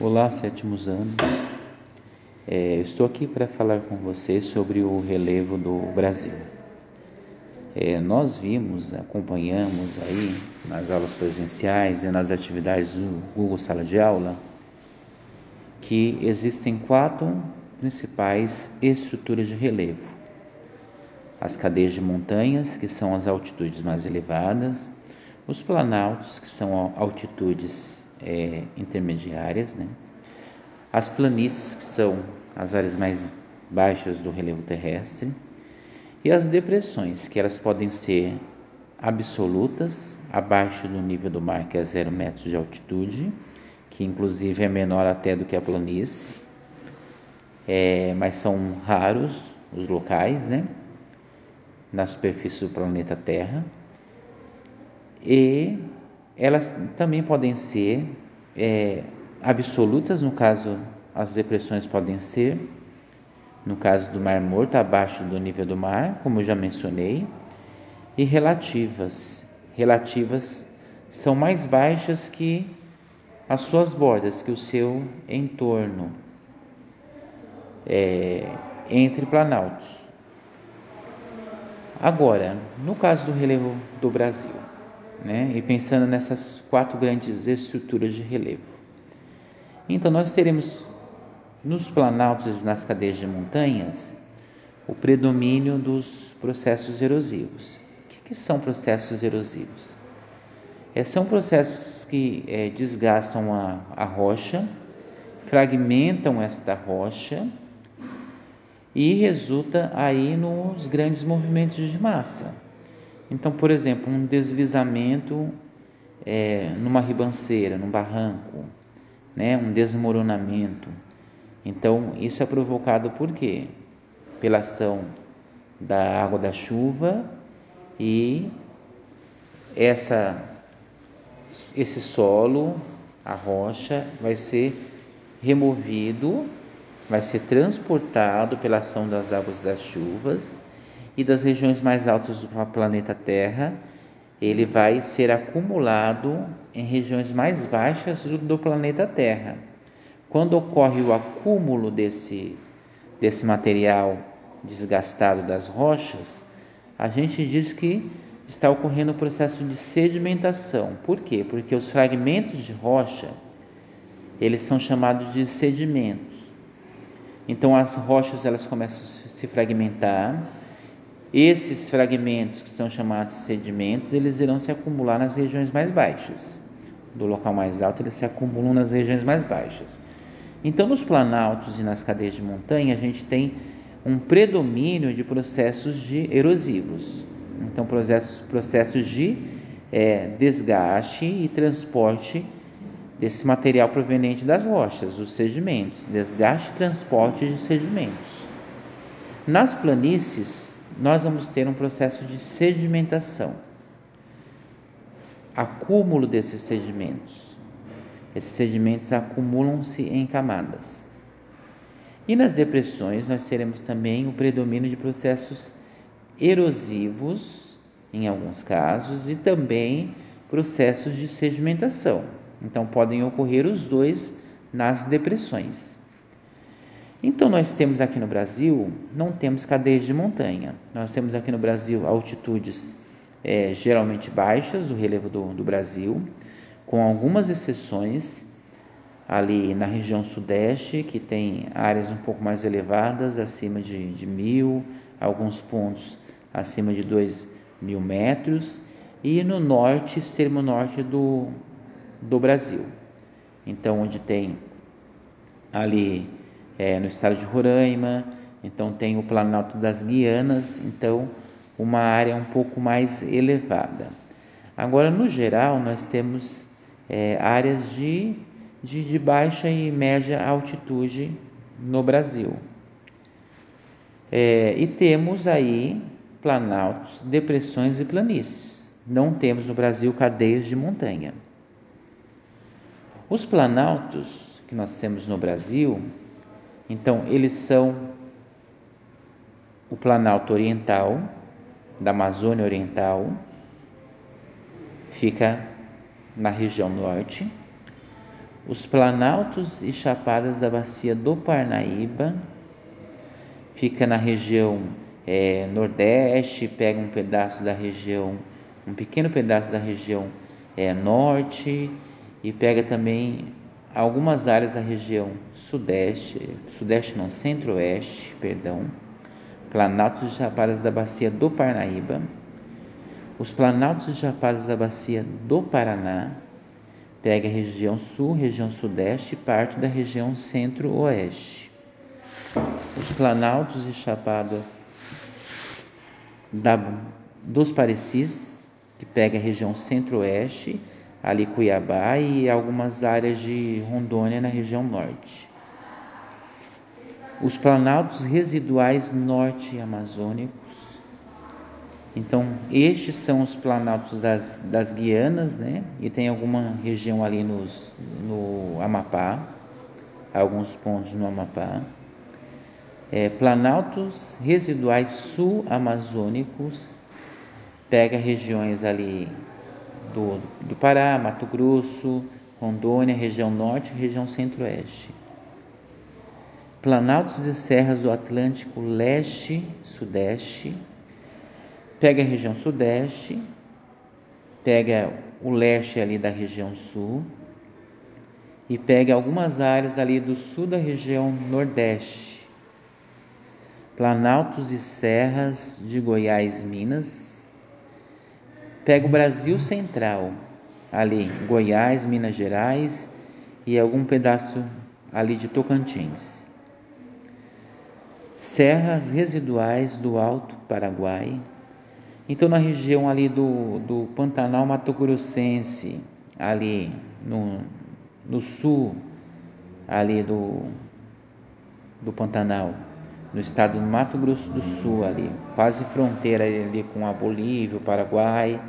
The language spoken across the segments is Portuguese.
Olá, sétimos anos. É, estou aqui para falar com você sobre o relevo do Brasil. É, nós vimos, acompanhamos aí nas aulas presenciais e nas atividades do Google Sala de Aula que existem quatro principais estruturas de relevo: as cadeias de montanhas, que são as altitudes mais elevadas, os planaltos, que são altitudes é, intermediárias, né? as planícies, que são as áreas mais baixas do relevo terrestre, e as depressões, que elas podem ser absolutas, abaixo do nível do mar, que é zero metros de altitude, que inclusive é menor até do que a planície, é, mas são raros os locais, né? Na superfície do planeta Terra. E elas também podem ser é, absolutas, no caso, as depressões podem ser, no caso do Mar Morto, abaixo do nível do mar, como eu já mencionei, e relativas. Relativas são mais baixas que as suas bordas, que o seu entorno é, entre planaltos. Agora, no caso do relevo do Brasil, né? e pensando nessas quatro grandes estruturas de relevo. Então, nós teremos nos planaltos e nas cadeias de montanhas o predomínio dos processos erosivos. O que, que são processos erosivos? É, são processos que é, desgastam a, a rocha, fragmentam esta rocha e resulta aí nos grandes movimentos de massa. Então, por exemplo, um deslizamento é, numa ribanceira, num barranco, né, um desmoronamento. Então, isso é provocado por quê? Pela ação da água da chuva e essa esse solo, a rocha, vai ser removido, vai ser transportado pela ação das águas das chuvas e das regiões mais altas do planeta Terra, ele vai ser acumulado em regiões mais baixas do, planeta Terra. Quando ocorre o acúmulo desse, desse material desgastado das rochas, a gente diz que está ocorrendo o processo de sedimentação. Por quê? Porque os fragmentos de rocha, eles são chamados de sedimentos. Então as rochas elas começam a se fragmentar esses fragmentos, que são chamados sedimentos, eles irão se acumular nas regiões mais baixas. Do local mais alto, eles se acumulam nas regiões mais baixas. Então, nos planaltos e nas cadeias de montanha, a gente tem um predomínio de processos de erosivos. Então, processos, processos de é, desgaste e transporte desse material proveniente das rochas, os sedimentos. Desgaste e transporte de sedimentos. Nas planícies, nós vamos ter um processo de sedimentação, acúmulo desses sedimentos. Esses sedimentos acumulam-se em camadas. E nas depressões, nós teremos também o predomínio de processos erosivos, em alguns casos, e também processos de sedimentação. Então, podem ocorrer os dois nas depressões. Então nós temos aqui no Brasil, não temos cadeias de montanha. Nós temos aqui no Brasil altitudes é, geralmente baixas, o relevo do, do Brasil, com algumas exceções ali na região sudeste, que tem áreas um pouco mais elevadas, acima de, de mil, alguns pontos acima de dois mil metros, e no norte, extremo norte do, do Brasil. Então, onde tem ali é, no estado de Roraima, então tem o Planalto das Guianas, então uma área um pouco mais elevada. Agora, no geral, nós temos é, áreas de, de, de baixa e média altitude no Brasil. É, e temos aí planaltos, depressões e planícies. Não temos no Brasil cadeias de montanha. Os planaltos que nós temos no Brasil, então, eles são o Planalto Oriental, da Amazônia Oriental, fica na região norte, os planaltos e chapadas da bacia do Parnaíba, fica na região é, nordeste, pega um pedaço da região, um pequeno pedaço da região é, norte e pega também algumas áreas da região sudeste, sudeste não, centro-oeste, perdão, planaltos e chapadas da bacia do Parnaíba, os planaltos e chapadas da bacia do Paraná, pega a região sul, região sudeste e parte da região centro-oeste. Os planaltos e chapadas da, dos Parecis, que pega a região centro-oeste, ali Cuiabá e algumas áreas de Rondônia na região norte. Os planaltos residuais norte amazônicos. Então, estes são os planaltos das, das Guianas, né? E tem alguma região ali nos, no Amapá, alguns pontos no Amapá é, planaltos residuais sul-amazônicos, pega regiões ali do, do Pará, Mato Grosso, Rondônia, região norte e região centro-oeste. Planaltos e serras do Atlântico leste, sudeste, pega a região sudeste, pega o leste ali da região sul e pega algumas áreas ali do sul da região nordeste planaltos e serras de Goiás, Minas. Pega o Brasil Central, ali, Goiás, Minas Gerais e algum pedaço ali de Tocantins. Serras residuais do Alto Paraguai. Então, na região ali do, do Pantanal Mato Grossense, ali no, no sul, ali do, do Pantanal no estado do Mato Grosso do Sul, ali, quase fronteira ali com a Bolívia, o Paraguai.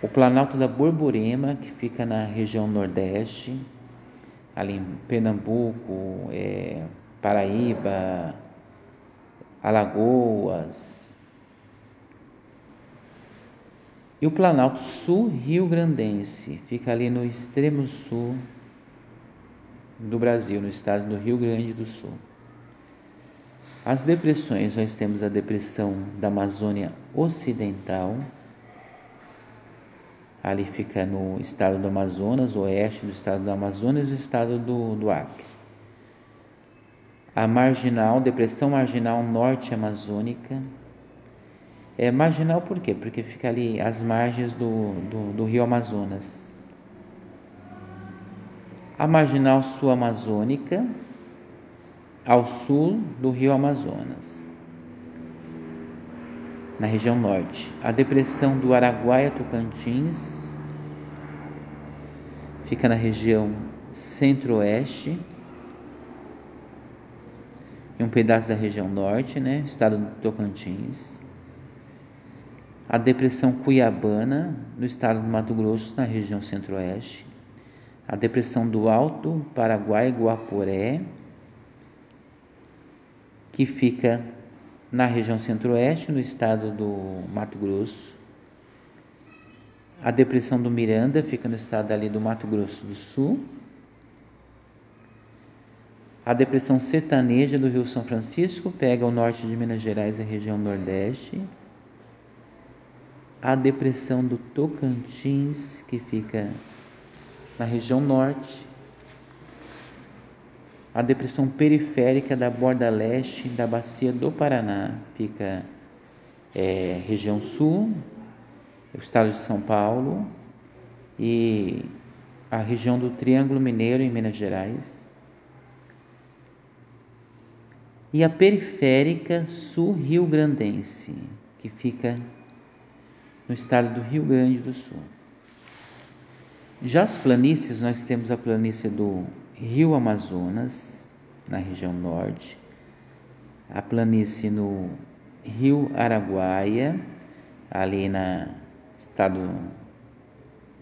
O Planalto da Borborema, que fica na região Nordeste, ali em Pernambuco, é, Paraíba, Alagoas. E o Planalto Sul Rio Grandense, fica ali no extremo sul do Brasil, no estado do Rio Grande do Sul. As depressões, nós temos a depressão da Amazônia Ocidental, ali fica no estado do Amazonas, oeste do estado do Amazonas e o estado do, do Acre. A marginal, depressão marginal norte amazônica. É marginal por quê? Porque fica ali às margens do, do, do rio Amazonas a marginal sul-amazônica, ao sul do rio Amazonas. Na região norte, a depressão do Araguaia-Tocantins fica na região centro-oeste e um pedaço da região norte, né, estado do Tocantins. A depressão Cuiabana, no estado do Mato Grosso, na região centro-oeste a depressão do Alto Paraguai Guaporé, que fica na região centro-oeste, no estado do Mato Grosso. A depressão do Miranda fica no estado ali do Mato Grosso do Sul. A depressão sertaneja do Rio São Francisco pega o norte de Minas Gerais e a região nordeste. A depressão do Tocantins, que fica na região norte, a depressão periférica da borda leste da bacia do Paraná fica é, região sul, o estado de São Paulo e a região do Triângulo Mineiro em Minas Gerais. E a periférica sul-rio grandense, que fica no estado do Rio Grande do Sul. Já as planícies, nós temos a planície do Rio Amazonas, na região norte, a planície no Rio Araguaia, ali na estado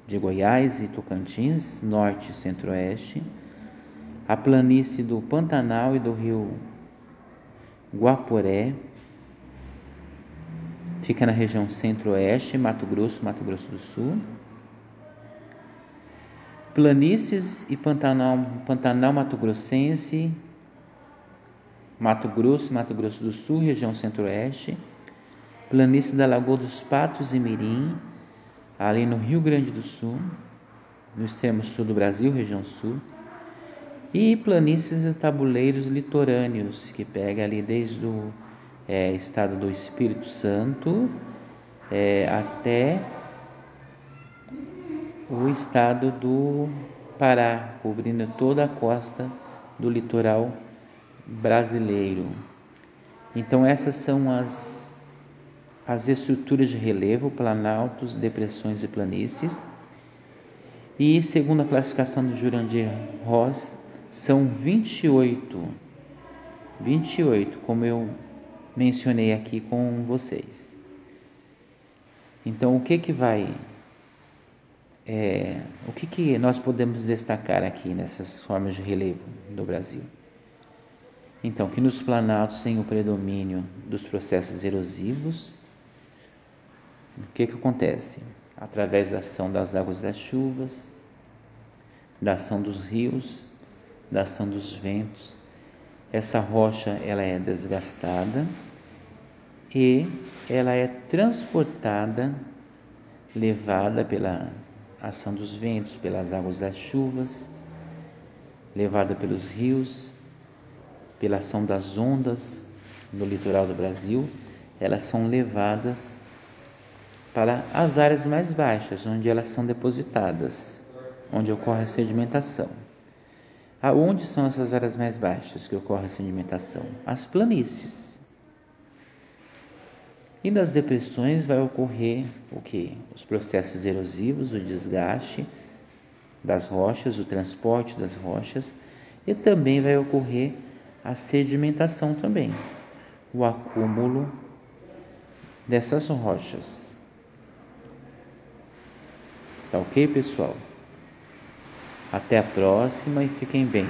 de Goiás e Tocantins, norte e centro-oeste, a planície do Pantanal e do Rio Guaporé, fica na região centro-oeste, Mato Grosso, Mato Grosso do Sul, planícies e Pantanal, Pantanal Mato Grossense, Mato Grosso, Mato Grosso do Sul, região centro-oeste, planície da Lagoa dos Patos e Mirim, ali no Rio Grande do Sul, no extremo sul do Brasil, região sul, e planícies e tabuleiros litorâneos, que pega ali desde o é, estado do Espírito Santo é, até o estado do Pará, cobrindo toda a costa do litoral brasileiro. Então essas são as as estruturas de relevo, planaltos, depressões e planícies. E segundo a classificação do Jurandir Ross, são 28, 28, como eu mencionei aqui com vocês. Então, o que que vai, é, o que que nós podemos destacar aqui nessas formas de relevo do Brasil? Então, que nos planaltos sem o predomínio dos processos erosivos, o que que acontece? Através da ação das águas das chuvas, da ação dos rios, da ação dos ventos, essa rocha ela é desgastada e ela é transportada, levada pela ação dos ventos, pelas águas das chuvas, levada pelos rios, pela ação das ondas no litoral do Brasil, elas são levadas para as áreas mais baixas, onde elas são depositadas, onde ocorre a sedimentação. Aonde são essas áreas mais baixas que ocorre a sedimentação? As planícies. E nas depressões vai ocorrer o que? Os processos erosivos, o desgaste das rochas, o transporte das rochas e também vai ocorrer a sedimentação também, o acúmulo dessas rochas. Tá ok, pessoal? Até a próxima e fiquem bem.